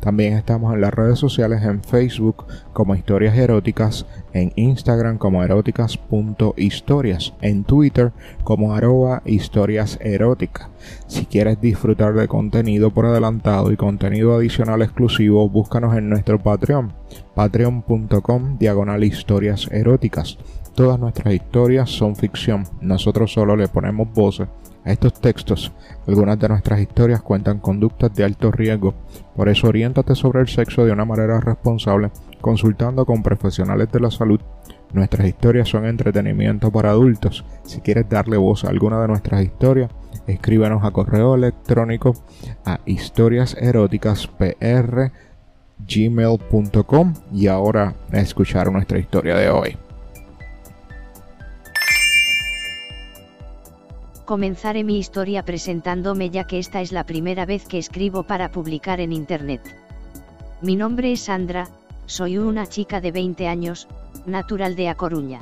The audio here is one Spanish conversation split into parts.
también estamos en las redes sociales en Facebook como Historias Eróticas, en Instagram como eróticas.historias, en Twitter como arroba historias. Si quieres disfrutar de contenido por adelantado y contenido adicional exclusivo, búscanos en nuestro Patreon, patreon.com diagonal historias eróticas. Todas nuestras historias son ficción, nosotros solo le ponemos voces a estos textos. Algunas de nuestras historias cuentan conductas de alto riesgo, por eso oriéntate sobre el sexo de una manera responsable, consultando con profesionales de la salud. Nuestras historias son entretenimiento para adultos. Si quieres darle voz a alguna de nuestras historias, escríbenos a correo electrónico a historiaseroticaspr.gmail.com y ahora a escuchar nuestra historia de hoy. Comenzaré mi historia presentándome ya que esta es la primera vez que escribo para publicar en Internet. Mi nombre es Sandra, soy una chica de 20 años, natural de A Coruña.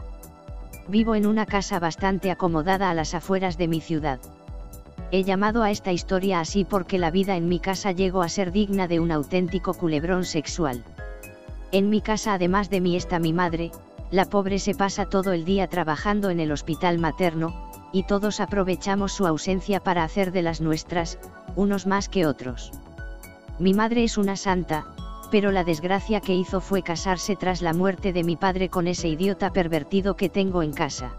Vivo en una casa bastante acomodada a las afueras de mi ciudad. He llamado a esta historia así porque la vida en mi casa llegó a ser digna de un auténtico culebrón sexual. En mi casa además de mí está mi madre, la pobre se pasa todo el día trabajando en el hospital materno, y todos aprovechamos su ausencia para hacer de las nuestras, unos más que otros. Mi madre es una santa, pero la desgracia que hizo fue casarse tras la muerte de mi padre con ese idiota pervertido que tengo en casa.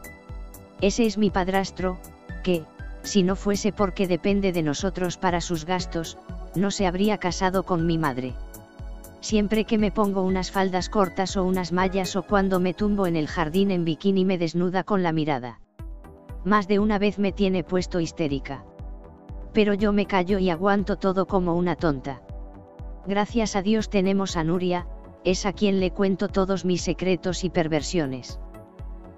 Ese es mi padrastro, que, si no fuese porque depende de nosotros para sus gastos, no se habría casado con mi madre. Siempre que me pongo unas faldas cortas o unas mallas o cuando me tumbo en el jardín en bikini me desnuda con la mirada. Más de una vez me tiene puesto histérica. Pero yo me callo y aguanto todo como una tonta. Gracias a Dios tenemos a Nuria, es a quien le cuento todos mis secretos y perversiones.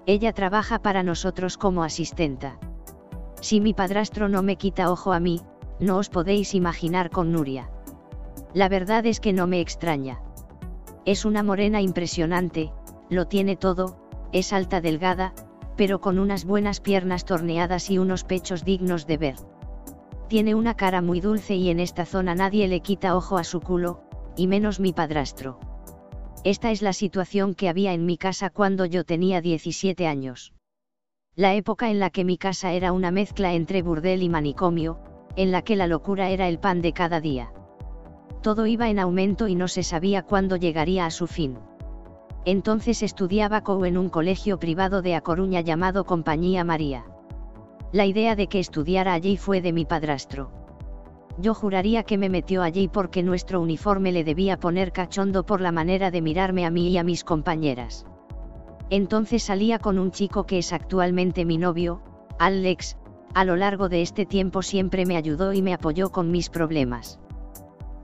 Ella trabaja para nosotros como asistenta. Si mi padrastro no me quita ojo a mí, no os podéis imaginar con Nuria. La verdad es que no me extraña. Es una morena impresionante, lo tiene todo, es alta delgada, pero con unas buenas piernas torneadas y unos pechos dignos de ver. Tiene una cara muy dulce y en esta zona nadie le quita ojo a su culo, y menos mi padrastro. Esta es la situación que había en mi casa cuando yo tenía 17 años. La época en la que mi casa era una mezcla entre burdel y manicomio, en la que la locura era el pan de cada día. Todo iba en aumento y no se sabía cuándo llegaría a su fin. Entonces estudiaba COU en un colegio privado de A Coruña llamado Compañía María. La idea de que estudiara allí fue de mi padrastro. Yo juraría que me metió allí porque nuestro uniforme le debía poner cachondo por la manera de mirarme a mí y a mis compañeras. Entonces salía con un chico que es actualmente mi novio, Alex, a lo largo de este tiempo siempre me ayudó y me apoyó con mis problemas.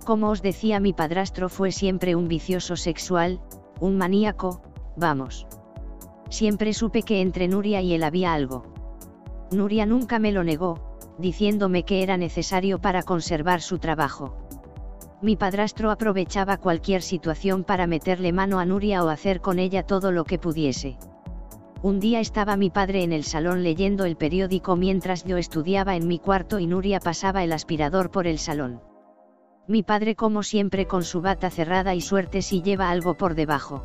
Como os decía mi padrastro fue siempre un vicioso sexual, un maníaco, vamos. Siempre supe que entre Nuria y él había algo. Nuria nunca me lo negó, diciéndome que era necesario para conservar su trabajo. Mi padrastro aprovechaba cualquier situación para meterle mano a Nuria o hacer con ella todo lo que pudiese. Un día estaba mi padre en el salón leyendo el periódico mientras yo estudiaba en mi cuarto y Nuria pasaba el aspirador por el salón. Mi padre como siempre con su bata cerrada y suerte si lleva algo por debajo.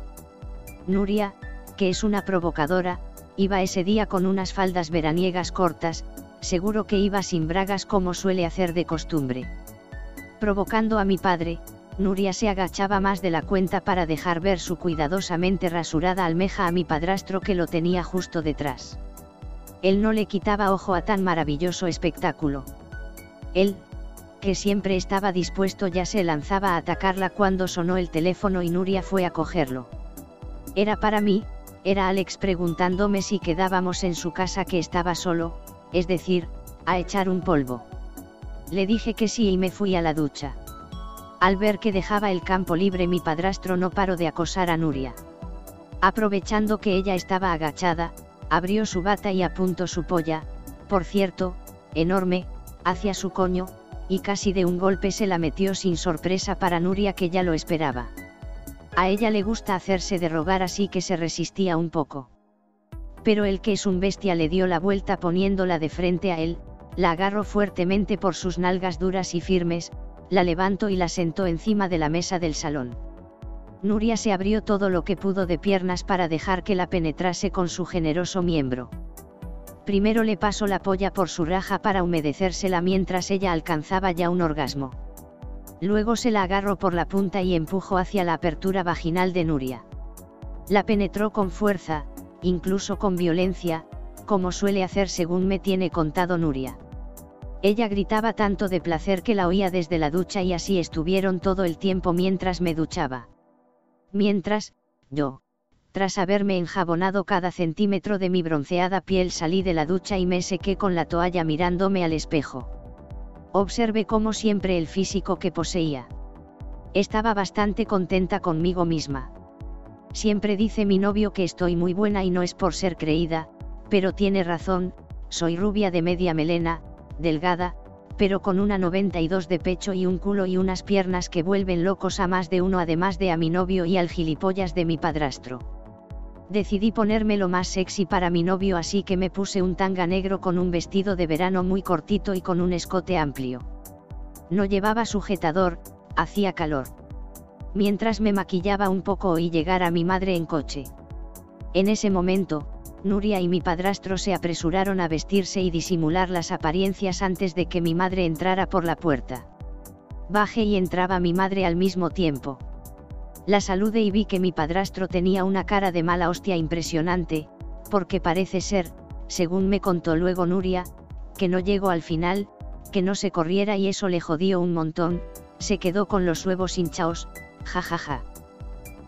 Nuria, que es una provocadora, iba ese día con unas faldas veraniegas cortas, seguro que iba sin bragas como suele hacer de costumbre. Provocando a mi padre, Nuria se agachaba más de la cuenta para dejar ver su cuidadosamente rasurada almeja a mi padrastro que lo tenía justo detrás. Él no le quitaba ojo a tan maravilloso espectáculo. Él, que siempre estaba dispuesto ya se lanzaba a atacarla cuando sonó el teléfono y Nuria fue a cogerlo. Era para mí, era Alex preguntándome si quedábamos en su casa que estaba solo, es decir, a echar un polvo. Le dije que sí y me fui a la ducha. Al ver que dejaba el campo libre mi padrastro no paró de acosar a Nuria. Aprovechando que ella estaba agachada, abrió su bata y apuntó su polla, por cierto, enorme, hacia su coño, y casi de un golpe se la metió sin sorpresa para Nuria que ya lo esperaba. A ella le gusta hacerse de rogar así que se resistía un poco. Pero el que es un bestia le dio la vuelta poniéndola de frente a él, la agarró fuertemente por sus nalgas duras y firmes, la levantó y la sentó encima de la mesa del salón. Nuria se abrió todo lo que pudo de piernas para dejar que la penetrase con su generoso miembro. Primero le pasó la polla por su raja para humedecérsela mientras ella alcanzaba ya un orgasmo. Luego se la agarró por la punta y empujó hacia la apertura vaginal de Nuria. La penetró con fuerza, incluso con violencia, como suele hacer según me tiene contado Nuria. Ella gritaba tanto de placer que la oía desde la ducha y así estuvieron todo el tiempo mientras me duchaba. Mientras, yo, tras haberme enjabonado cada centímetro de mi bronceada piel salí de la ducha y me sequé con la toalla mirándome al espejo. Observé como siempre el físico que poseía. Estaba bastante contenta conmigo misma. Siempre dice mi novio que estoy muy buena y no es por ser creída, pero tiene razón, soy rubia de media melena, delgada, pero con una 92 de pecho y un culo y unas piernas que vuelven locos a más de uno además de a mi novio y al gilipollas de mi padrastro. Decidí ponerme lo más sexy para mi novio así que me puse un tanga negro con un vestido de verano muy cortito y con un escote amplio. No llevaba sujetador, hacía calor. Mientras me maquillaba un poco oí llegar a mi madre en coche. En ese momento, Nuria y mi padrastro se apresuraron a vestirse y disimular las apariencias antes de que mi madre entrara por la puerta. Bajé y entraba mi madre al mismo tiempo. La saludé y vi que mi padrastro tenía una cara de mala hostia impresionante, porque parece ser, según me contó luego Nuria, que no llegó al final, que no se corriera y eso le jodió un montón, se quedó con los huevos hinchaos, jajaja.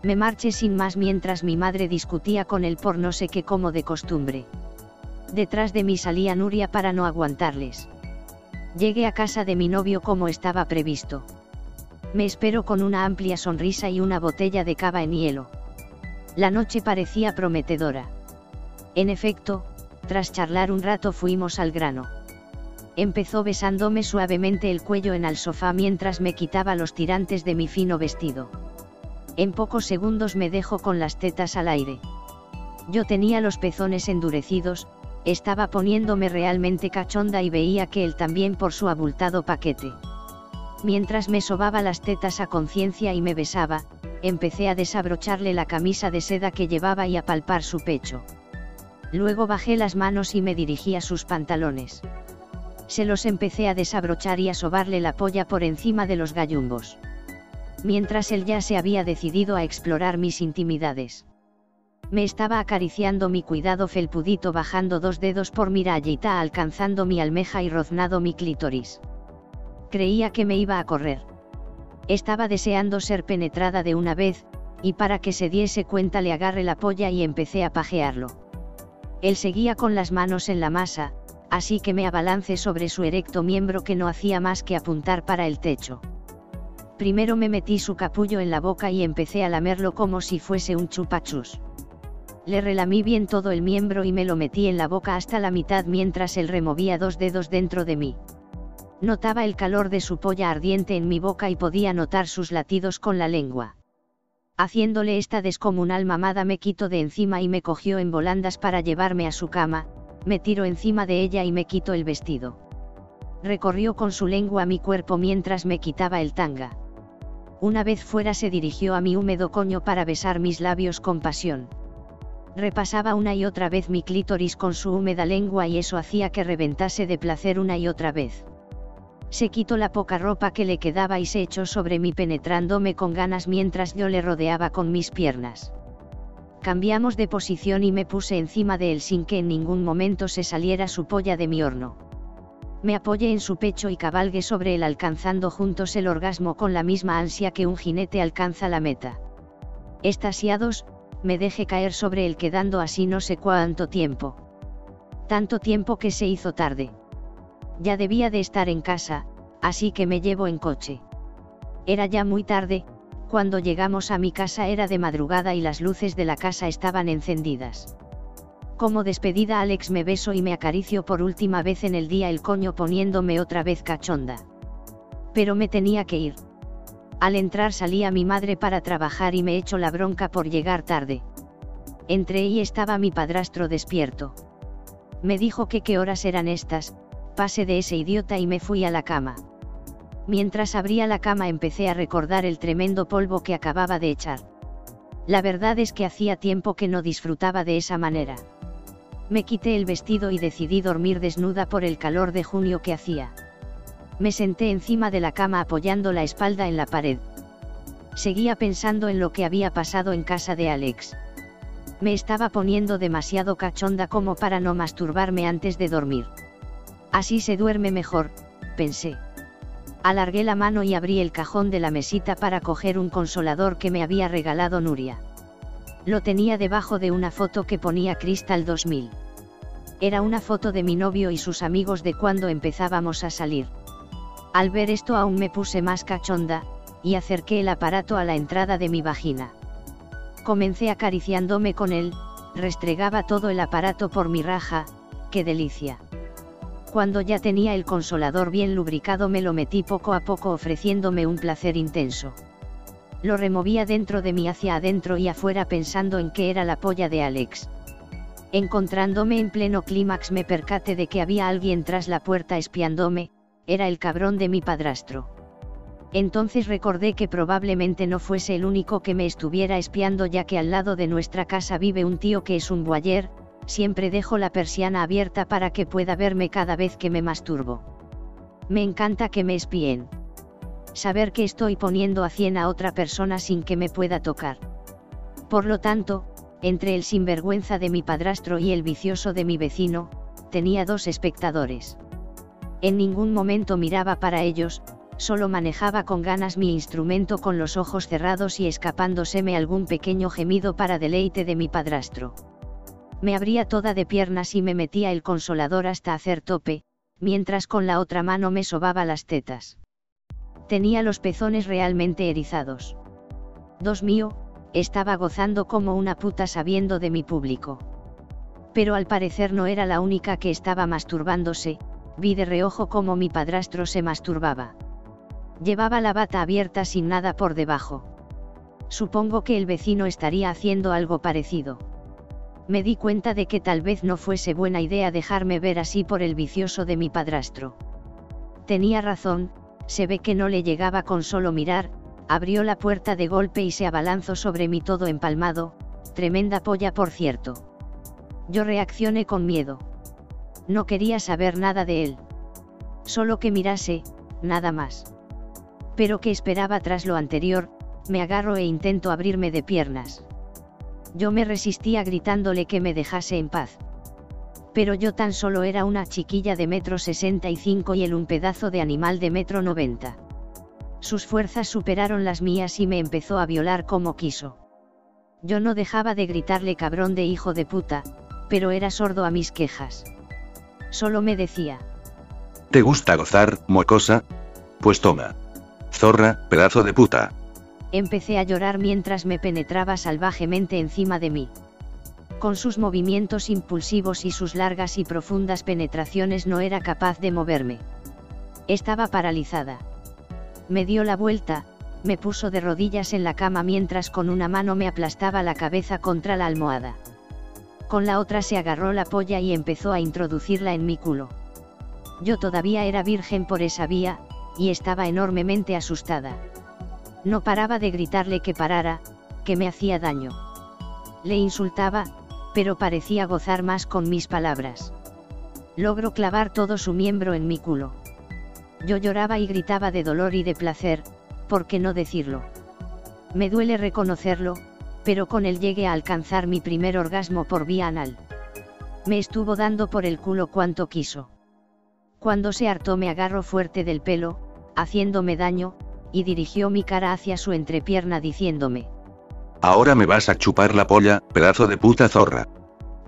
Me marché sin más mientras mi madre discutía con él por no sé qué como de costumbre. Detrás de mí salía Nuria para no aguantarles. Llegué a casa de mi novio como estaba previsto. Me esperó con una amplia sonrisa y una botella de cava en hielo. La noche parecía prometedora. En efecto, tras charlar un rato fuimos al grano. Empezó besándome suavemente el cuello en el sofá mientras me quitaba los tirantes de mi fino vestido. En pocos segundos me dejó con las tetas al aire. Yo tenía los pezones endurecidos, estaba poniéndome realmente cachonda y veía que él también por su abultado paquete. Mientras me sobaba las tetas a conciencia y me besaba, empecé a desabrocharle la camisa de seda que llevaba y a palpar su pecho. Luego bajé las manos y me dirigí a sus pantalones. Se los empecé a desabrochar y a sobarle la polla por encima de los gallumbos mientras él ya se había decidido a explorar mis intimidades. Me estaba acariciando mi cuidado felpudito bajando dos dedos por mi rayita alcanzando mi almeja y roznado mi clítoris. Creía que me iba a correr. Estaba deseando ser penetrada de una vez, y para que se diese cuenta le agarré la polla y empecé a pajearlo. Él seguía con las manos en la masa, así que me abalancé sobre su erecto miembro que no hacía más que apuntar para el techo. Primero me metí su capullo en la boca y empecé a lamerlo como si fuese un chupachus. Le relamí bien todo el miembro y me lo metí en la boca hasta la mitad mientras él removía dos dedos dentro de mí. Notaba el calor de su polla ardiente en mi boca y podía notar sus latidos con la lengua. Haciéndole esta descomunal mamada me quito de encima y me cogió en volandas para llevarme a su cama, me tiro encima de ella y me quito el vestido. Recorrió con su lengua mi cuerpo mientras me quitaba el tanga. Una vez fuera se dirigió a mi húmedo coño para besar mis labios con pasión. Repasaba una y otra vez mi clítoris con su húmeda lengua y eso hacía que reventase de placer una y otra vez. Se quitó la poca ropa que le quedaba y se echó sobre mí penetrándome con ganas mientras yo le rodeaba con mis piernas. Cambiamos de posición y me puse encima de él sin que en ningún momento se saliera su polla de mi horno. Me apoyé en su pecho y cabalgué sobre él alcanzando juntos el orgasmo con la misma ansia que un jinete alcanza la meta. Estasiados, me dejé caer sobre él quedando así no sé cuánto tiempo. Tanto tiempo que se hizo tarde. Ya debía de estar en casa, así que me llevo en coche. Era ya muy tarde, cuando llegamos a mi casa era de madrugada y las luces de la casa estaban encendidas. Como despedida Alex me beso y me acaricio por última vez en el día el coño poniéndome otra vez cachonda. Pero me tenía que ir. Al entrar salía mi madre para trabajar y me echó la bronca por llegar tarde. Entré y estaba mi padrastro despierto. Me dijo que qué horas eran estas, pasé de ese idiota y me fui a la cama. Mientras abría la cama empecé a recordar el tremendo polvo que acababa de echar. La verdad es que hacía tiempo que no disfrutaba de esa manera. Me quité el vestido y decidí dormir desnuda por el calor de junio que hacía. Me senté encima de la cama apoyando la espalda en la pared. Seguía pensando en lo que había pasado en casa de Alex. Me estaba poniendo demasiado cachonda como para no masturbarme antes de dormir. Así se duerme mejor, pensé. Alargué la mano y abrí el cajón de la mesita para coger un consolador que me había regalado Nuria. Lo tenía debajo de una foto que ponía Crystal 2000. Era una foto de mi novio y sus amigos de cuando empezábamos a salir. Al ver esto aún me puse más cachonda, y acerqué el aparato a la entrada de mi vagina. Comencé acariciándome con él, restregaba todo el aparato por mi raja, qué delicia. Cuando ya tenía el consolador bien lubricado me lo metí poco a poco ofreciéndome un placer intenso. Lo removía dentro de mí hacia adentro y afuera pensando en qué era la polla de Alex. Encontrándome en pleno clímax me percaté de que había alguien tras la puerta espiándome, era el cabrón de mi padrastro. Entonces recordé que probablemente no fuese el único que me estuviera espiando ya que al lado de nuestra casa vive un tío que es un boyer, siempre dejo la persiana abierta para que pueda verme cada vez que me masturbo. Me encanta que me espíen. Saber que estoy poniendo a cien a otra persona sin que me pueda tocar. Por lo tanto, entre el sinvergüenza de mi padrastro y el vicioso de mi vecino, tenía dos espectadores. En ningún momento miraba para ellos, solo manejaba con ganas mi instrumento con los ojos cerrados y escapándoseme algún pequeño gemido para deleite de mi padrastro. Me abría toda de piernas y me metía el consolador hasta hacer tope, mientras con la otra mano me sobaba las tetas. Tenía los pezones realmente erizados. Dos mío, estaba gozando como una puta sabiendo de mi público. Pero al parecer no era la única que estaba masturbándose, vi de reojo cómo mi padrastro se masturbaba. Llevaba la bata abierta sin nada por debajo. Supongo que el vecino estaría haciendo algo parecido. Me di cuenta de que tal vez no fuese buena idea dejarme ver así por el vicioso de mi padrastro. Tenía razón, se ve que no le llegaba con solo mirar, abrió la puerta de golpe y se abalanzó sobre mí todo empalmado, tremenda polla por cierto. Yo reaccioné con miedo. No quería saber nada de él. Solo que mirase, nada más. Pero que esperaba tras lo anterior, me agarro e intento abrirme de piernas. Yo me resistía gritándole que me dejase en paz. Pero yo tan solo era una chiquilla de metro sesenta y cinco y él un pedazo de animal de metro noventa. Sus fuerzas superaron las mías y me empezó a violar como quiso. Yo no dejaba de gritarle cabrón de hijo de puta, pero era sordo a mis quejas. Solo me decía. ¿Te gusta gozar, mocosa? Pues toma. Zorra, pedazo de puta. Empecé a llorar mientras me penetraba salvajemente encima de mí. Con sus movimientos impulsivos y sus largas y profundas penetraciones no era capaz de moverme. Estaba paralizada. Me dio la vuelta, me puso de rodillas en la cama mientras con una mano me aplastaba la cabeza contra la almohada con la otra se agarró la polla y empezó a introducirla en mi culo. Yo todavía era virgen por esa vía, y estaba enormemente asustada. No paraba de gritarle que parara, que me hacía daño. Le insultaba, pero parecía gozar más con mis palabras. Logro clavar todo su miembro en mi culo. Yo lloraba y gritaba de dolor y de placer, ¿por qué no decirlo? Me duele reconocerlo, pero con él llegué a alcanzar mi primer orgasmo por vía anal. Me estuvo dando por el culo cuanto quiso. Cuando se hartó me agarró fuerte del pelo, haciéndome daño, y dirigió mi cara hacia su entrepierna diciéndome. Ahora me vas a chupar la polla, pedazo de puta zorra.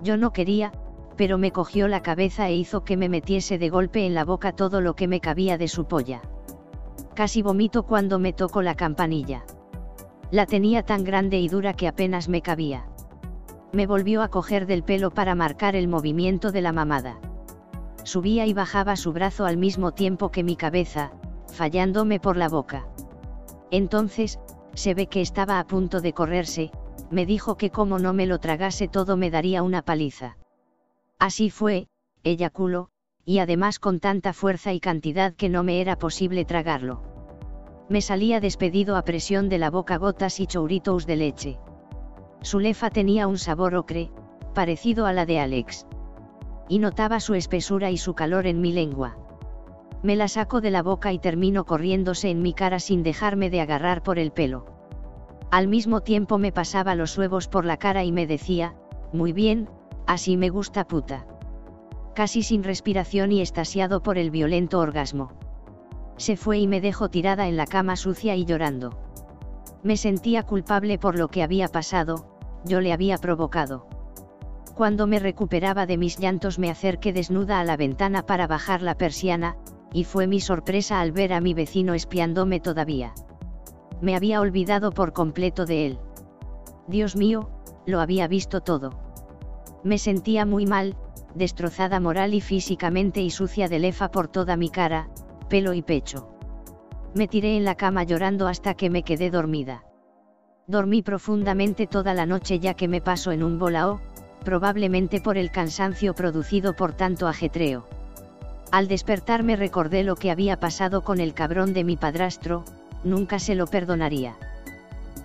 Yo no quería, pero me cogió la cabeza e hizo que me metiese de golpe en la boca todo lo que me cabía de su polla. Casi vomito cuando me tocó la campanilla. La tenía tan grande y dura que apenas me cabía. Me volvió a coger del pelo para marcar el movimiento de la mamada. Subía y bajaba su brazo al mismo tiempo que mi cabeza, fallándome por la boca. Entonces, se ve que estaba a punto de correrse, me dijo que como no me lo tragase todo me daría una paliza. Así fue, eyaculo, y además con tanta fuerza y cantidad que no me era posible tragarlo. Me salía despedido a presión de la boca gotas y chouritos de leche. Su lefa tenía un sabor ocre, parecido a la de Alex. Y notaba su espesura y su calor en mi lengua. Me la saco de la boca y termino corriéndose en mi cara sin dejarme de agarrar por el pelo. Al mismo tiempo me pasaba los huevos por la cara y me decía, muy bien, así me gusta puta. Casi sin respiración y estasiado por el violento orgasmo. Se fue y me dejó tirada en la cama sucia y llorando. Me sentía culpable por lo que había pasado, yo le había provocado. Cuando me recuperaba de mis llantos me acerqué desnuda a la ventana para bajar la persiana, y fue mi sorpresa al ver a mi vecino espiándome todavía. Me había olvidado por completo de él. Dios mío, lo había visto todo. Me sentía muy mal, destrozada moral y físicamente y sucia de lefa por toda mi cara, pelo y pecho. Me tiré en la cama llorando hasta que me quedé dormida. Dormí profundamente toda la noche ya que me paso en un bolao, probablemente por el cansancio producido por tanto ajetreo. Al despertarme recordé lo que había pasado con el cabrón de mi padrastro, nunca se lo perdonaría.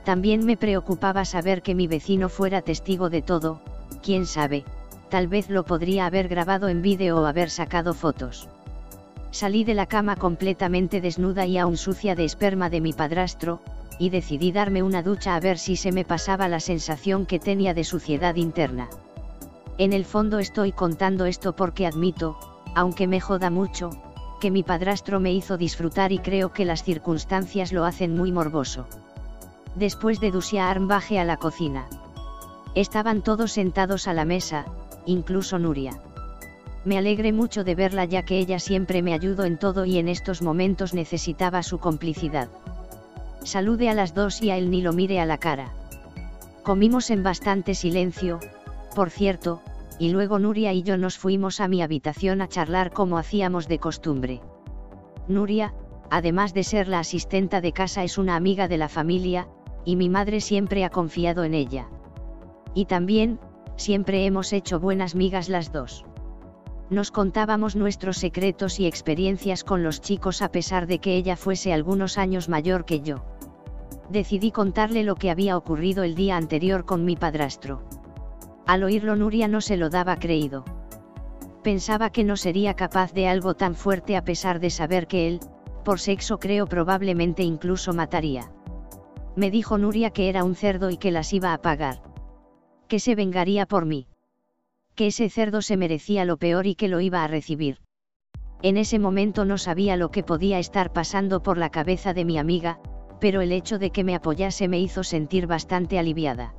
También me preocupaba saber que mi vecino fuera testigo de todo, quién sabe, tal vez lo podría haber grabado en vídeo o haber sacado fotos. Salí de la cama completamente desnuda y aún sucia de esperma de mi padrastro, y decidí darme una ducha a ver si se me pasaba la sensación que tenía de suciedad interna. En el fondo estoy contando esto porque admito, aunque me joda mucho, que mi padrastro me hizo disfrutar y creo que las circunstancias lo hacen muy morboso. Después de dusear bajé a la cocina. Estaban todos sentados a la mesa, incluso Nuria. Me alegré mucho de verla ya que ella siempre me ayudó en todo y en estos momentos necesitaba su complicidad. Salude a las dos y a él ni lo mire a la cara. Comimos en bastante silencio, por cierto, y luego Nuria y yo nos fuimos a mi habitación a charlar como hacíamos de costumbre. Nuria, además de ser la asistenta de casa, es una amiga de la familia, y mi madre siempre ha confiado en ella. Y también, siempre hemos hecho buenas migas las dos. Nos contábamos nuestros secretos y experiencias con los chicos a pesar de que ella fuese algunos años mayor que yo. Decidí contarle lo que había ocurrido el día anterior con mi padrastro. Al oírlo Nuria no se lo daba creído. Pensaba que no sería capaz de algo tan fuerte a pesar de saber que él, por sexo creo probablemente incluso mataría. Me dijo Nuria que era un cerdo y que las iba a pagar. Que se vengaría por mí. Que ese cerdo se merecía lo peor y que lo iba a recibir. En ese momento no sabía lo que podía estar pasando por la cabeza de mi amiga, pero el hecho de que me apoyase me hizo sentir bastante aliviada.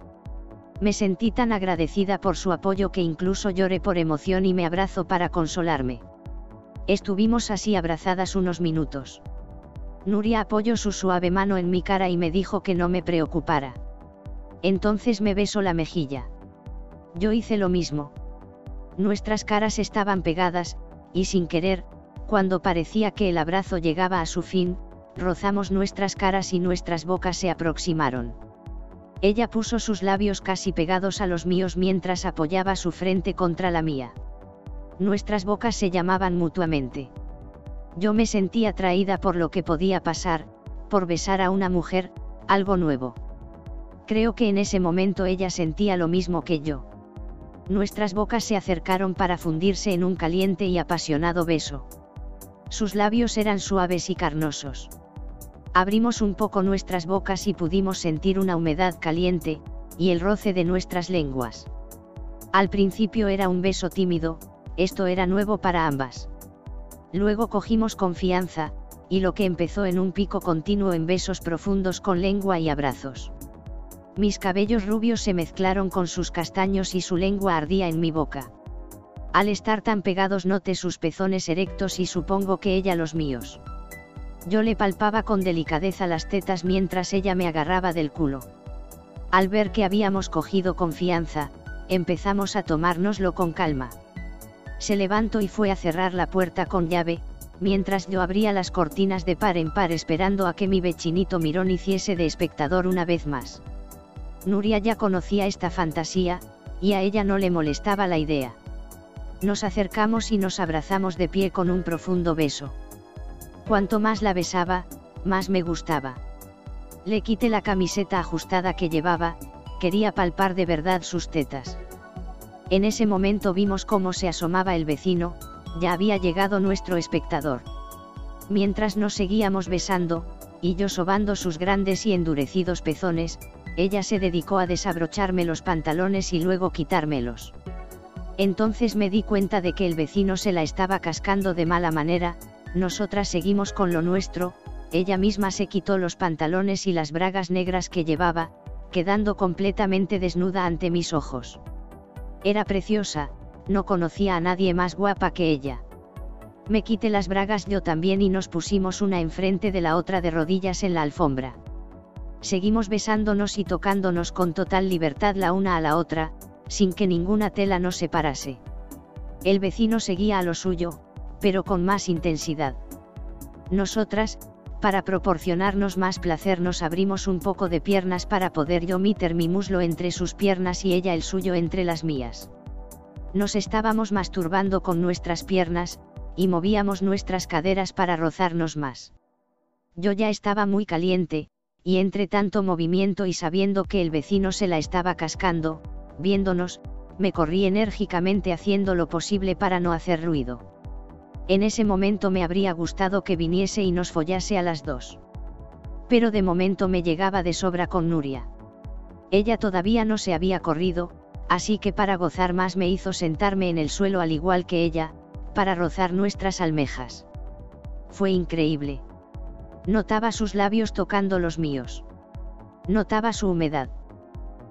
Me sentí tan agradecida por su apoyo que incluso lloré por emoción y me abrazo para consolarme. Estuvimos así abrazadas unos minutos. Nuria apoyó su suave mano en mi cara y me dijo que no me preocupara. Entonces me besó la mejilla. Yo hice lo mismo. Nuestras caras estaban pegadas, y sin querer, cuando parecía que el abrazo llegaba a su fin, rozamos nuestras caras y nuestras bocas se aproximaron. Ella puso sus labios casi pegados a los míos mientras apoyaba su frente contra la mía. Nuestras bocas se llamaban mutuamente. Yo me sentí atraída por lo que podía pasar, por besar a una mujer, algo nuevo. Creo que en ese momento ella sentía lo mismo que yo. Nuestras bocas se acercaron para fundirse en un caliente y apasionado beso. Sus labios eran suaves y carnosos. Abrimos un poco nuestras bocas y pudimos sentir una humedad caliente, y el roce de nuestras lenguas. Al principio era un beso tímido, esto era nuevo para ambas. Luego cogimos confianza, y lo que empezó en un pico continuo en besos profundos con lengua y abrazos. Mis cabellos rubios se mezclaron con sus castaños y su lengua ardía en mi boca. Al estar tan pegados noté sus pezones erectos y supongo que ella los míos. Yo le palpaba con delicadeza las tetas mientras ella me agarraba del culo. Al ver que habíamos cogido confianza, empezamos a tomárnoslo con calma. Se levantó y fue a cerrar la puerta con llave, mientras yo abría las cortinas de par en par esperando a que mi vecinito Mirón hiciese de espectador una vez más. Nuria ya conocía esta fantasía, y a ella no le molestaba la idea. Nos acercamos y nos abrazamos de pie con un profundo beso. Cuanto más la besaba, más me gustaba. Le quité la camiseta ajustada que llevaba, quería palpar de verdad sus tetas. En ese momento vimos cómo se asomaba el vecino, ya había llegado nuestro espectador. Mientras nos seguíamos besando, y yo sobando sus grandes y endurecidos pezones, ella se dedicó a desabrocharme los pantalones y luego quitármelos. Entonces me di cuenta de que el vecino se la estaba cascando de mala manera, nosotras seguimos con lo nuestro, ella misma se quitó los pantalones y las bragas negras que llevaba, quedando completamente desnuda ante mis ojos. Era preciosa, no conocía a nadie más guapa que ella. Me quité las bragas yo también y nos pusimos una enfrente de la otra de rodillas en la alfombra. Seguimos besándonos y tocándonos con total libertad la una a la otra, sin que ninguna tela nos separase. El vecino seguía a lo suyo, pero con más intensidad. Nosotras, para proporcionarnos más placer nos abrimos un poco de piernas para poder yo meter mi muslo entre sus piernas y ella el suyo entre las mías. Nos estábamos masturbando con nuestras piernas, y movíamos nuestras caderas para rozarnos más. Yo ya estaba muy caliente, y entre tanto movimiento y sabiendo que el vecino se la estaba cascando, viéndonos, me corrí enérgicamente haciendo lo posible para no hacer ruido. En ese momento me habría gustado que viniese y nos follase a las dos. Pero de momento me llegaba de sobra con Nuria. Ella todavía no se había corrido, así que para gozar más me hizo sentarme en el suelo al igual que ella, para rozar nuestras almejas. Fue increíble. Notaba sus labios tocando los míos. Notaba su humedad.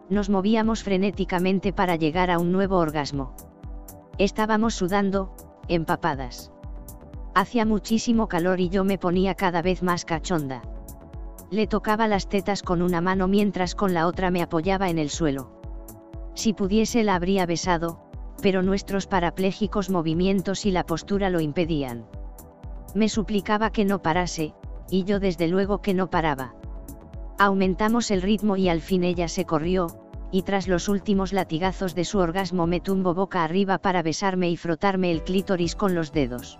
Nos movíamos frenéticamente para llegar a un nuevo orgasmo. Estábamos sudando, empapadas. Hacía muchísimo calor y yo me ponía cada vez más cachonda. Le tocaba las tetas con una mano mientras con la otra me apoyaba en el suelo. Si pudiese la habría besado, pero nuestros parapléjicos movimientos y la postura lo impedían. Me suplicaba que no parase, y yo desde luego que no paraba. Aumentamos el ritmo y al fin ella se corrió, y tras los últimos latigazos de su orgasmo me tumbó boca arriba para besarme y frotarme el clítoris con los dedos.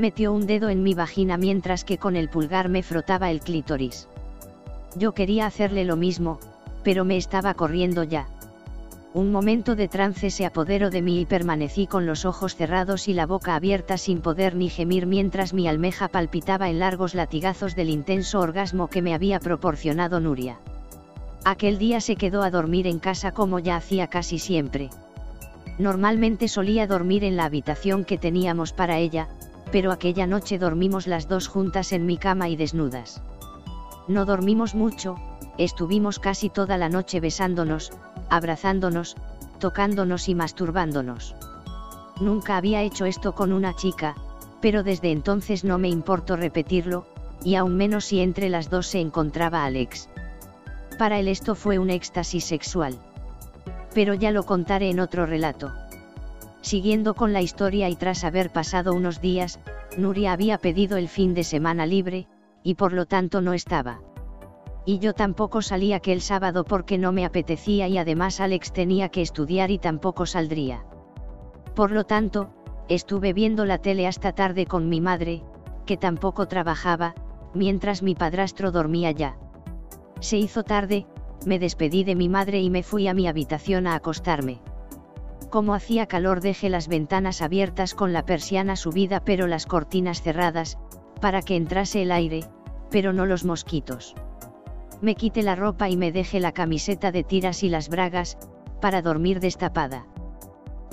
Metió un dedo en mi vagina mientras que con el pulgar me frotaba el clítoris. Yo quería hacerle lo mismo, pero me estaba corriendo ya. Un momento de trance se apoderó de mí y permanecí con los ojos cerrados y la boca abierta sin poder ni gemir mientras mi almeja palpitaba en largos latigazos del intenso orgasmo que me había proporcionado Nuria. Aquel día se quedó a dormir en casa como ya hacía casi siempre. Normalmente solía dormir en la habitación que teníamos para ella, pero aquella noche dormimos las dos juntas en mi cama y desnudas. No dormimos mucho, estuvimos casi toda la noche besándonos, abrazándonos, tocándonos y masturbándonos. Nunca había hecho esto con una chica, pero desde entonces no me importó repetirlo, y aún menos si entre las dos se encontraba Alex. Para él esto fue un éxtasis sexual. Pero ya lo contaré en otro relato. Siguiendo con la historia y tras haber pasado unos días, Nuria había pedido el fin de semana libre, y por lo tanto no estaba. Y yo tampoco salí aquel sábado porque no me apetecía y además Alex tenía que estudiar y tampoco saldría. Por lo tanto, estuve viendo la tele hasta tarde con mi madre, que tampoco trabajaba, mientras mi padrastro dormía ya. Se hizo tarde, me despedí de mi madre y me fui a mi habitación a acostarme. Como hacía calor dejé las ventanas abiertas con la persiana subida pero las cortinas cerradas, para que entrase el aire, pero no los mosquitos me quité la ropa y me dejé la camiseta de tiras y las bragas, para dormir destapada.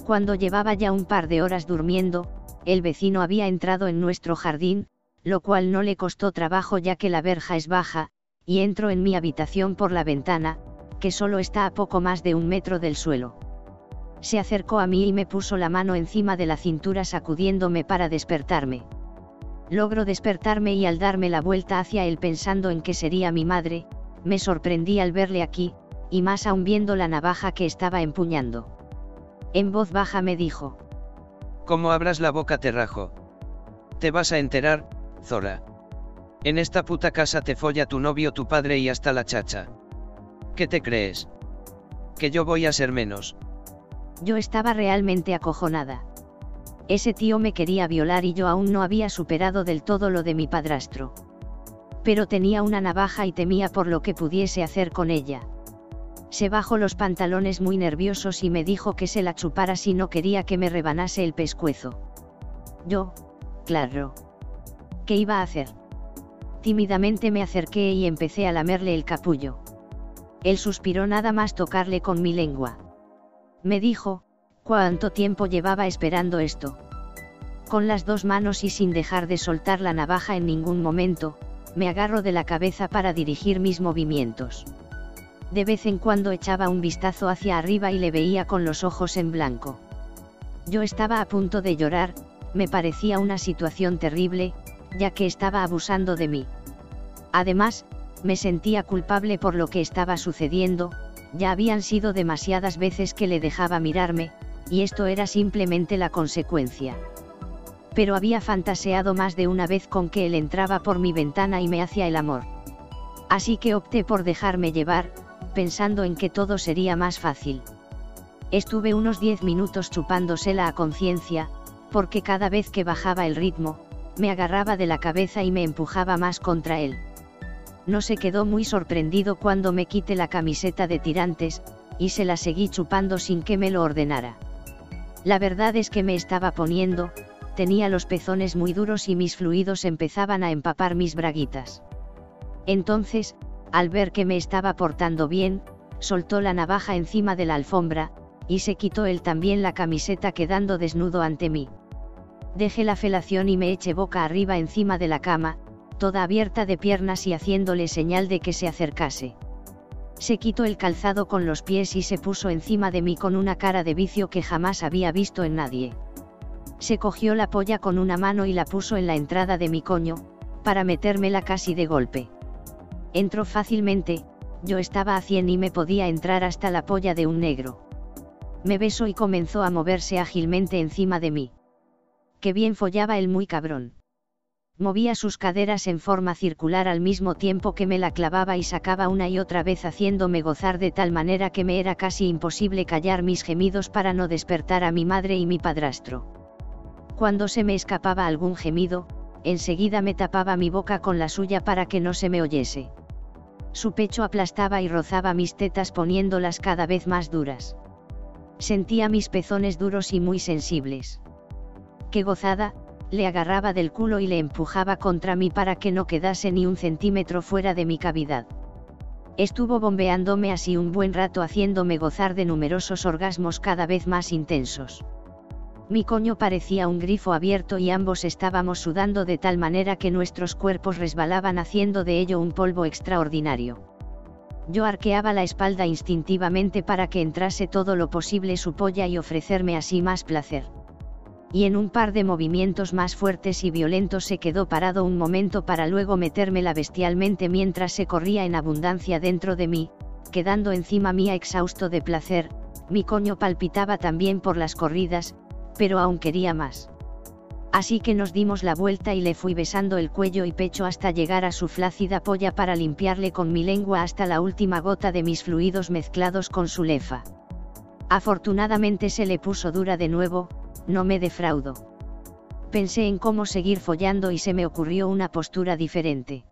Cuando llevaba ya un par de horas durmiendo, el vecino había entrado en nuestro jardín, lo cual no le costó trabajo ya que la verja es baja, y entro en mi habitación por la ventana, que solo está a poco más de un metro del suelo. Se acercó a mí y me puso la mano encima de la cintura sacudiéndome para despertarme. Logro despertarme y al darme la vuelta hacia él pensando en que sería mi madre, me sorprendí al verle aquí, y más aún viendo la navaja que estaba empuñando. En voz baja me dijo. ¿Cómo abras la boca te rajo? Te vas a enterar, Zora. En esta puta casa te folla tu novio, tu padre y hasta la chacha. ¿Qué te crees? Que yo voy a ser menos. Yo estaba realmente acojonada. Ese tío me quería violar y yo aún no había superado del todo lo de mi padrastro. Pero tenía una navaja y temía por lo que pudiese hacer con ella. Se bajó los pantalones muy nerviosos y me dijo que se la chupara si no quería que me rebanase el pescuezo. Yo, claro. ¿Qué iba a hacer? Tímidamente me acerqué y empecé a lamerle el capullo. Él suspiró nada más tocarle con mi lengua. Me dijo, ¿cuánto tiempo llevaba esperando esto? Con las dos manos y sin dejar de soltar la navaja en ningún momento, me agarro de la cabeza para dirigir mis movimientos. De vez en cuando echaba un vistazo hacia arriba y le veía con los ojos en blanco. Yo estaba a punto de llorar, me parecía una situación terrible, ya que estaba abusando de mí. Además, me sentía culpable por lo que estaba sucediendo, ya habían sido demasiadas veces que le dejaba mirarme, y esto era simplemente la consecuencia. Pero había fantaseado más de una vez con que él entraba por mi ventana y me hacía el amor. Así que opté por dejarme llevar, pensando en que todo sería más fácil. Estuve unos 10 minutos chupándosela a conciencia, porque cada vez que bajaba el ritmo, me agarraba de la cabeza y me empujaba más contra él. No se quedó muy sorprendido cuando me quité la camiseta de tirantes, y se la seguí chupando sin que me lo ordenara. La verdad es que me estaba poniendo, tenía los pezones muy duros y mis fluidos empezaban a empapar mis braguitas. Entonces, al ver que me estaba portando bien, soltó la navaja encima de la alfombra, y se quitó él también la camiseta quedando desnudo ante mí. Dejé la felación y me eché boca arriba encima de la cama, toda abierta de piernas y haciéndole señal de que se acercase. Se quitó el calzado con los pies y se puso encima de mí con una cara de vicio que jamás había visto en nadie. Se cogió la polla con una mano y la puso en la entrada de mi coño, para metérmela casi de golpe. Entró fácilmente, yo estaba a cien y me podía entrar hasta la polla de un negro. Me besó y comenzó a moverse ágilmente encima de mí. Qué bien follaba el muy cabrón. Movía sus caderas en forma circular al mismo tiempo que me la clavaba y sacaba una y otra vez haciéndome gozar de tal manera que me era casi imposible callar mis gemidos para no despertar a mi madre y mi padrastro. Cuando se me escapaba algún gemido, enseguida me tapaba mi boca con la suya para que no se me oyese. Su pecho aplastaba y rozaba mis tetas poniéndolas cada vez más duras. Sentía mis pezones duros y muy sensibles. Qué gozada, le agarraba del culo y le empujaba contra mí para que no quedase ni un centímetro fuera de mi cavidad. Estuvo bombeándome así un buen rato haciéndome gozar de numerosos orgasmos cada vez más intensos. Mi coño parecía un grifo abierto y ambos estábamos sudando de tal manera que nuestros cuerpos resbalaban haciendo de ello un polvo extraordinario. Yo arqueaba la espalda instintivamente para que entrase todo lo posible su polla y ofrecerme así más placer y en un par de movimientos más fuertes y violentos se quedó parado un momento para luego metérmela bestialmente mientras se corría en abundancia dentro de mí, quedando encima mía exhausto de placer, mi coño palpitaba también por las corridas, pero aún quería más. Así que nos dimos la vuelta y le fui besando el cuello y pecho hasta llegar a su flácida polla para limpiarle con mi lengua hasta la última gota de mis fluidos mezclados con su lefa. Afortunadamente se le puso dura de nuevo, no me defraudo. Pensé en cómo seguir follando y se me ocurrió una postura diferente.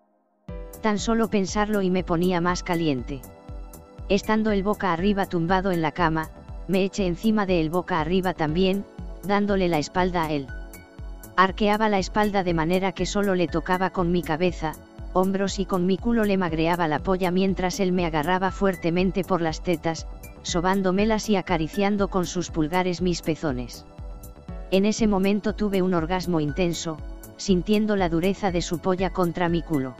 Tan solo pensarlo y me ponía más caliente. Estando el boca arriba tumbado en la cama, me eché encima de él boca arriba también, dándole la espalda a él. Arqueaba la espalda de manera que solo le tocaba con mi cabeza, hombros y con mi culo le magreaba la polla mientras él me agarraba fuertemente por las tetas, sobándomelas y acariciando con sus pulgares mis pezones. En ese momento tuve un orgasmo intenso, sintiendo la dureza de su polla contra mi culo.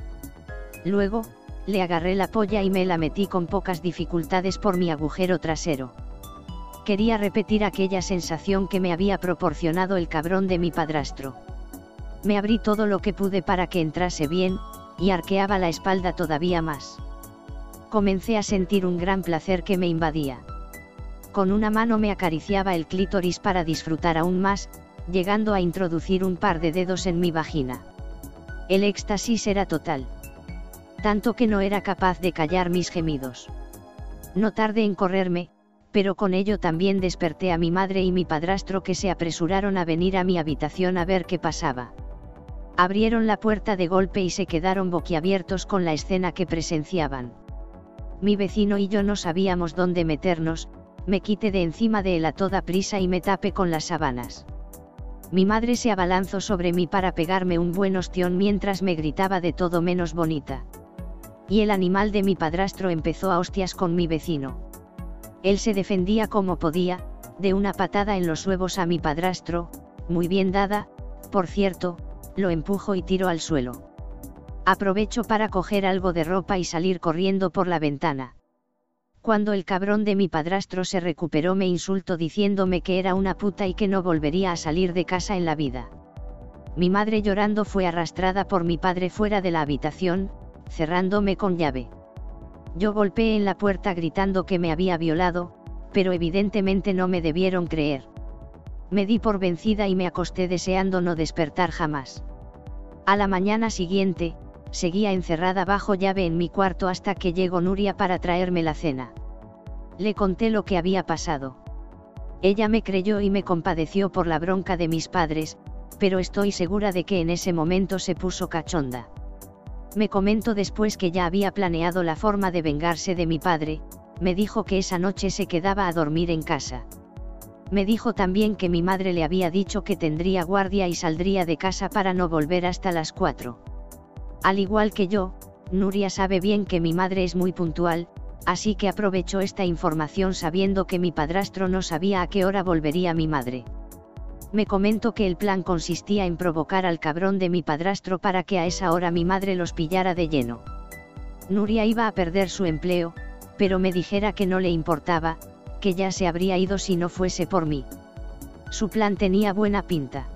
Luego, le agarré la polla y me la metí con pocas dificultades por mi agujero trasero. Quería repetir aquella sensación que me había proporcionado el cabrón de mi padrastro. Me abrí todo lo que pude para que entrase bien, y arqueaba la espalda todavía más. Comencé a sentir un gran placer que me invadía. Con una mano me acariciaba el clítoris para disfrutar aún más, llegando a introducir un par de dedos en mi vagina. El éxtasis era total. Tanto que no era capaz de callar mis gemidos. No tardé en correrme, pero con ello también desperté a mi madre y mi padrastro que se apresuraron a venir a mi habitación a ver qué pasaba. Abrieron la puerta de golpe y se quedaron boquiabiertos con la escena que presenciaban. Mi vecino y yo no sabíamos dónde meternos, me quité de encima de él a toda prisa y me tapé con las sábanas. Mi madre se abalanzó sobre mí para pegarme un buen ostión mientras me gritaba de todo menos bonita. Y el animal de mi padrastro empezó a hostias con mi vecino. Él se defendía como podía, de una patada en los huevos a mi padrastro, muy bien dada, por cierto, lo empujo y tiro al suelo. Aprovecho para coger algo de ropa y salir corriendo por la ventana. Cuando el cabrón de mi padrastro se recuperó me insultó diciéndome que era una puta y que no volvería a salir de casa en la vida. Mi madre llorando fue arrastrada por mi padre fuera de la habitación, cerrándome con llave. Yo golpeé en la puerta gritando que me había violado, pero evidentemente no me debieron creer. Me di por vencida y me acosté deseando no despertar jamás. A la mañana siguiente, seguía encerrada bajo llave en mi cuarto hasta que llegó Nuria para traerme la cena. Le conté lo que había pasado. Ella me creyó y me compadeció por la bronca de mis padres, pero estoy segura de que en ese momento se puso cachonda. Me comentó después que ya había planeado la forma de vengarse de mi padre, me dijo que esa noche se quedaba a dormir en casa. Me dijo también que mi madre le había dicho que tendría guardia y saldría de casa para no volver hasta las cuatro. Al igual que yo, Nuria sabe bien que mi madre es muy puntual, así que aprovechó esta información sabiendo que mi padrastro no sabía a qué hora volvería mi madre. Me comentó que el plan consistía en provocar al cabrón de mi padrastro para que a esa hora mi madre los pillara de lleno. Nuria iba a perder su empleo, pero me dijera que no le importaba, que ya se habría ido si no fuese por mí. Su plan tenía buena pinta.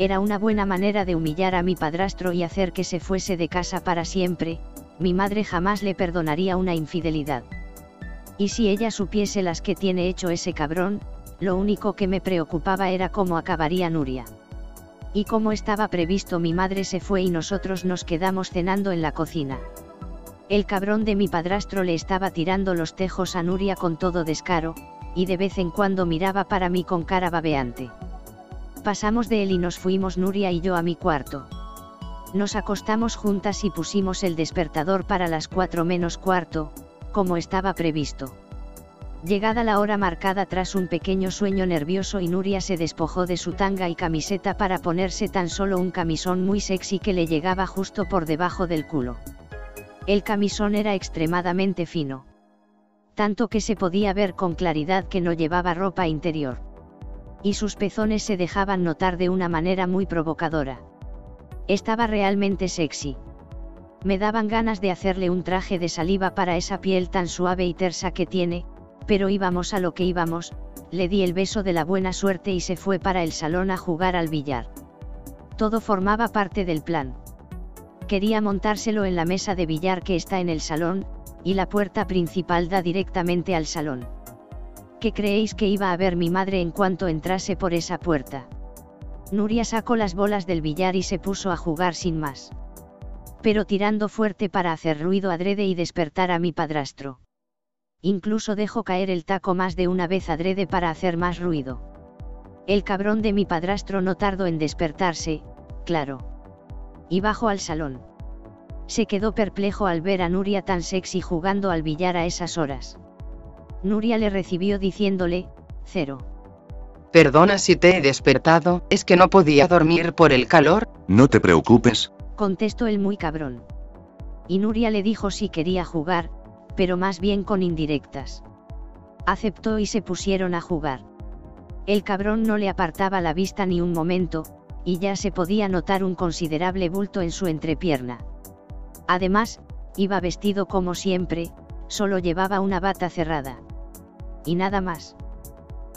Era una buena manera de humillar a mi padrastro y hacer que se fuese de casa para siempre, mi madre jamás le perdonaría una infidelidad. Y si ella supiese las que tiene hecho ese cabrón, lo único que me preocupaba era cómo acabaría Nuria. Y como estaba previsto mi madre se fue y nosotros nos quedamos cenando en la cocina. El cabrón de mi padrastro le estaba tirando los tejos a Nuria con todo descaro, y de vez en cuando miraba para mí con cara babeante. Pasamos de él y nos fuimos Nuria y yo a mi cuarto. Nos acostamos juntas y pusimos el despertador para las cuatro menos cuarto, como estaba previsto. Llegada la hora marcada tras un pequeño sueño nervioso y Nuria se despojó de su tanga y camiseta para ponerse tan solo un camisón muy sexy que le llegaba justo por debajo del culo. El camisón era extremadamente fino. Tanto que se podía ver con claridad que no llevaba ropa interior y sus pezones se dejaban notar de una manera muy provocadora. Estaba realmente sexy. Me daban ganas de hacerle un traje de saliva para esa piel tan suave y tersa que tiene, pero íbamos a lo que íbamos, le di el beso de la buena suerte y se fue para el salón a jugar al billar. Todo formaba parte del plan. Quería montárselo en la mesa de billar que está en el salón, y la puerta principal da directamente al salón. ¿Qué creéis que iba a ver mi madre en cuanto entrase por esa puerta? Nuria sacó las bolas del billar y se puso a jugar sin más. Pero tirando fuerte para hacer ruido adrede y despertar a mi padrastro. Incluso dejó caer el taco más de una vez adrede para hacer más ruido. El cabrón de mi padrastro no tardó en despertarse, claro. Y bajó al salón. Se quedó perplejo al ver a Nuria tan sexy jugando al billar a esas horas. Nuria le recibió diciéndole, cero. Perdona si te he despertado, es que no podía dormir por el calor. No te preocupes. Contestó el muy cabrón. Y Nuria le dijo si quería jugar, pero más bien con indirectas. Aceptó y se pusieron a jugar. El cabrón no le apartaba la vista ni un momento, y ya se podía notar un considerable bulto en su entrepierna. Además, iba vestido como siempre, solo llevaba una bata cerrada y nada más.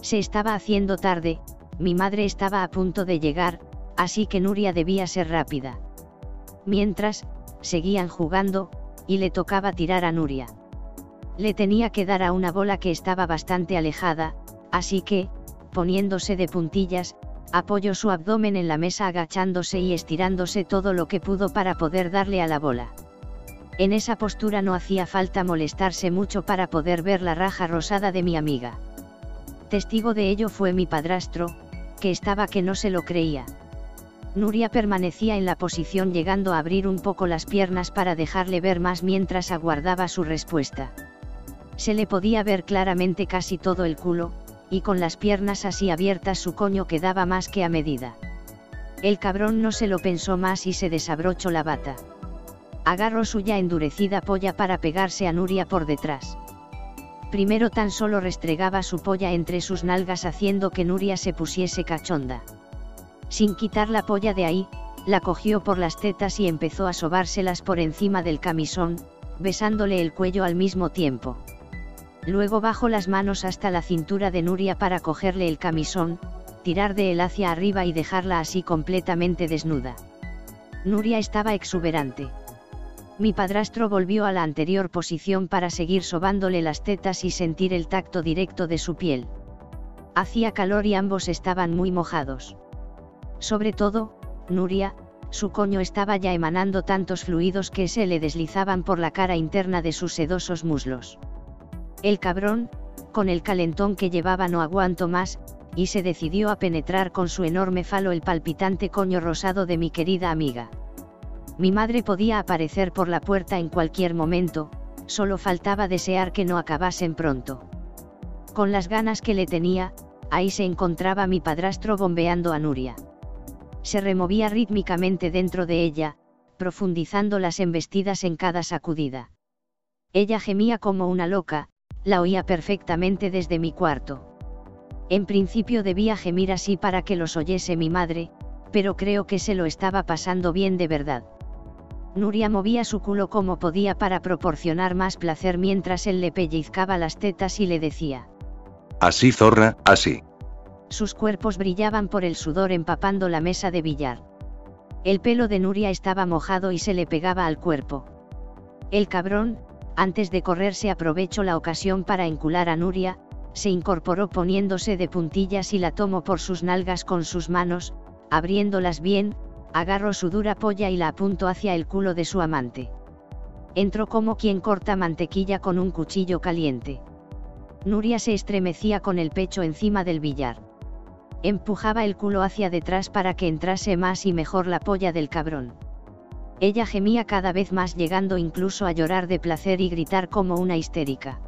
Se estaba haciendo tarde, mi madre estaba a punto de llegar, así que Nuria debía ser rápida. Mientras, seguían jugando, y le tocaba tirar a Nuria. Le tenía que dar a una bola que estaba bastante alejada, así que, poniéndose de puntillas, Apoyó su abdomen en la mesa agachándose y estirándose todo lo que pudo para poder darle a la bola. En esa postura no hacía falta molestarse mucho para poder ver la raja rosada de mi amiga. Testigo de ello fue mi padrastro, que estaba que no se lo creía. Nuria permanecía en la posición llegando a abrir un poco las piernas para dejarle ver más mientras aguardaba su respuesta. Se le podía ver claramente casi todo el culo, y con las piernas así abiertas su coño quedaba más que a medida. El cabrón no se lo pensó más y se desabrochó la bata. Agarró su ya endurecida polla para pegarse a Nuria por detrás. Primero tan solo restregaba su polla entre sus nalgas haciendo que Nuria se pusiese cachonda. Sin quitar la polla de ahí, la cogió por las tetas y empezó a sobárselas por encima del camisón, besándole el cuello al mismo tiempo. Luego bajó las manos hasta la cintura de Nuria para cogerle el camisón, tirar de él hacia arriba y dejarla así completamente desnuda. Nuria estaba exuberante. Mi padrastro volvió a la anterior posición para seguir sobándole las tetas y sentir el tacto directo de su piel. Hacía calor y ambos estaban muy mojados. Sobre todo, Nuria, su coño estaba ya emanando tantos fluidos que se le deslizaban por la cara interna de sus sedosos muslos. El cabrón, con el calentón que llevaba no aguantó más, y se decidió a penetrar con su enorme falo el palpitante coño rosado de mi querida amiga. Mi madre podía aparecer por la puerta en cualquier momento, solo faltaba desear que no acabasen pronto. Con las ganas que le tenía, ahí se encontraba mi padrastro bombeando a Nuria. Se removía rítmicamente dentro de ella, profundizando las embestidas en cada sacudida. Ella gemía como una loca, la oía perfectamente desde mi cuarto. En principio debía gemir así para que los oyese mi madre, pero creo que se lo estaba pasando bien de verdad. Nuria movía su culo como podía para proporcionar más placer mientras él le pellizcaba las tetas y le decía. Así zorra, así. Sus cuerpos brillaban por el sudor empapando la mesa de billar. El pelo de Nuria estaba mojado y se le pegaba al cuerpo. El cabrón, antes de correrse aprovechó la ocasión para encular a Nuria, se incorporó poniéndose de puntillas y la tomó por sus nalgas con sus manos, abriéndolas bien, agarró su dura polla y la apuntó hacia el culo de su amante. Entró como quien corta mantequilla con un cuchillo caliente. Nuria se estremecía con el pecho encima del billar. Empujaba el culo hacia detrás para que entrase más y mejor la polla del cabrón. Ella gemía cada vez más llegando incluso a llorar de placer y gritar como una histérica.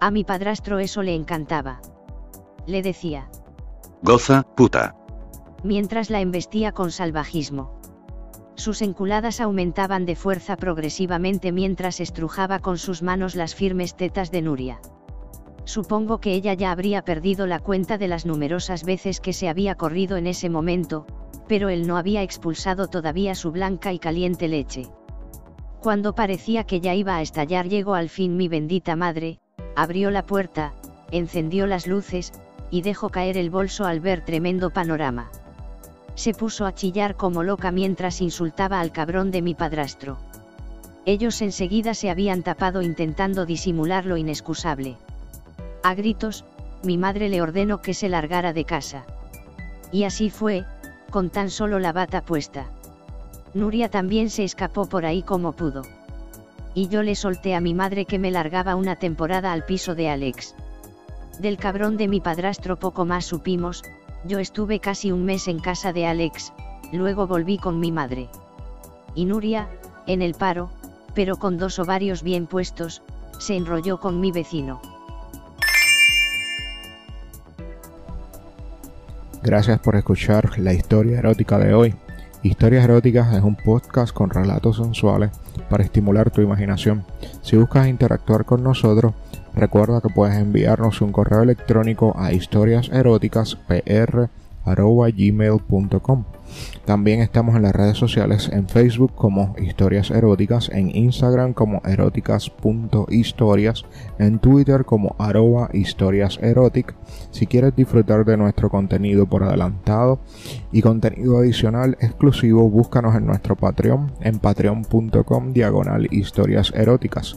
A mi padrastro eso le encantaba. Le decía. Goza, puta mientras la embestía con salvajismo. Sus enculadas aumentaban de fuerza progresivamente mientras estrujaba con sus manos las firmes tetas de Nuria. Supongo que ella ya habría perdido la cuenta de las numerosas veces que se había corrido en ese momento, pero él no había expulsado todavía su blanca y caliente leche. Cuando parecía que ya iba a estallar llegó al fin mi bendita madre, abrió la puerta, encendió las luces, y dejó caer el bolso al ver tremendo panorama se puso a chillar como loca mientras insultaba al cabrón de mi padrastro. Ellos enseguida se habían tapado intentando disimular lo inexcusable. A gritos, mi madre le ordenó que se largara de casa. Y así fue, con tan solo la bata puesta. Nuria también se escapó por ahí como pudo. Y yo le solté a mi madre que me largaba una temporada al piso de Alex. Del cabrón de mi padrastro poco más supimos, yo estuve casi un mes en casa de Alex, luego volví con mi madre. Y Nuria, en el paro, pero con dos ovarios bien puestos, se enrolló con mi vecino. Gracias por escuchar la historia erótica de hoy. Historias Eróticas es un podcast con relatos sensuales para estimular tu imaginación. Si buscas interactuar con nosotros, Recuerda que puedes enviarnos un correo electrónico a historiaseroticaspr.gmail.com También estamos en las redes sociales en Facebook como Historias Eróticas, en Instagram como eróticas.historias, en Twitter como arroba historias Si quieres disfrutar de nuestro contenido por adelantado y contenido adicional exclusivo, búscanos en nuestro Patreon en patreon.com diagonal historias eróticas.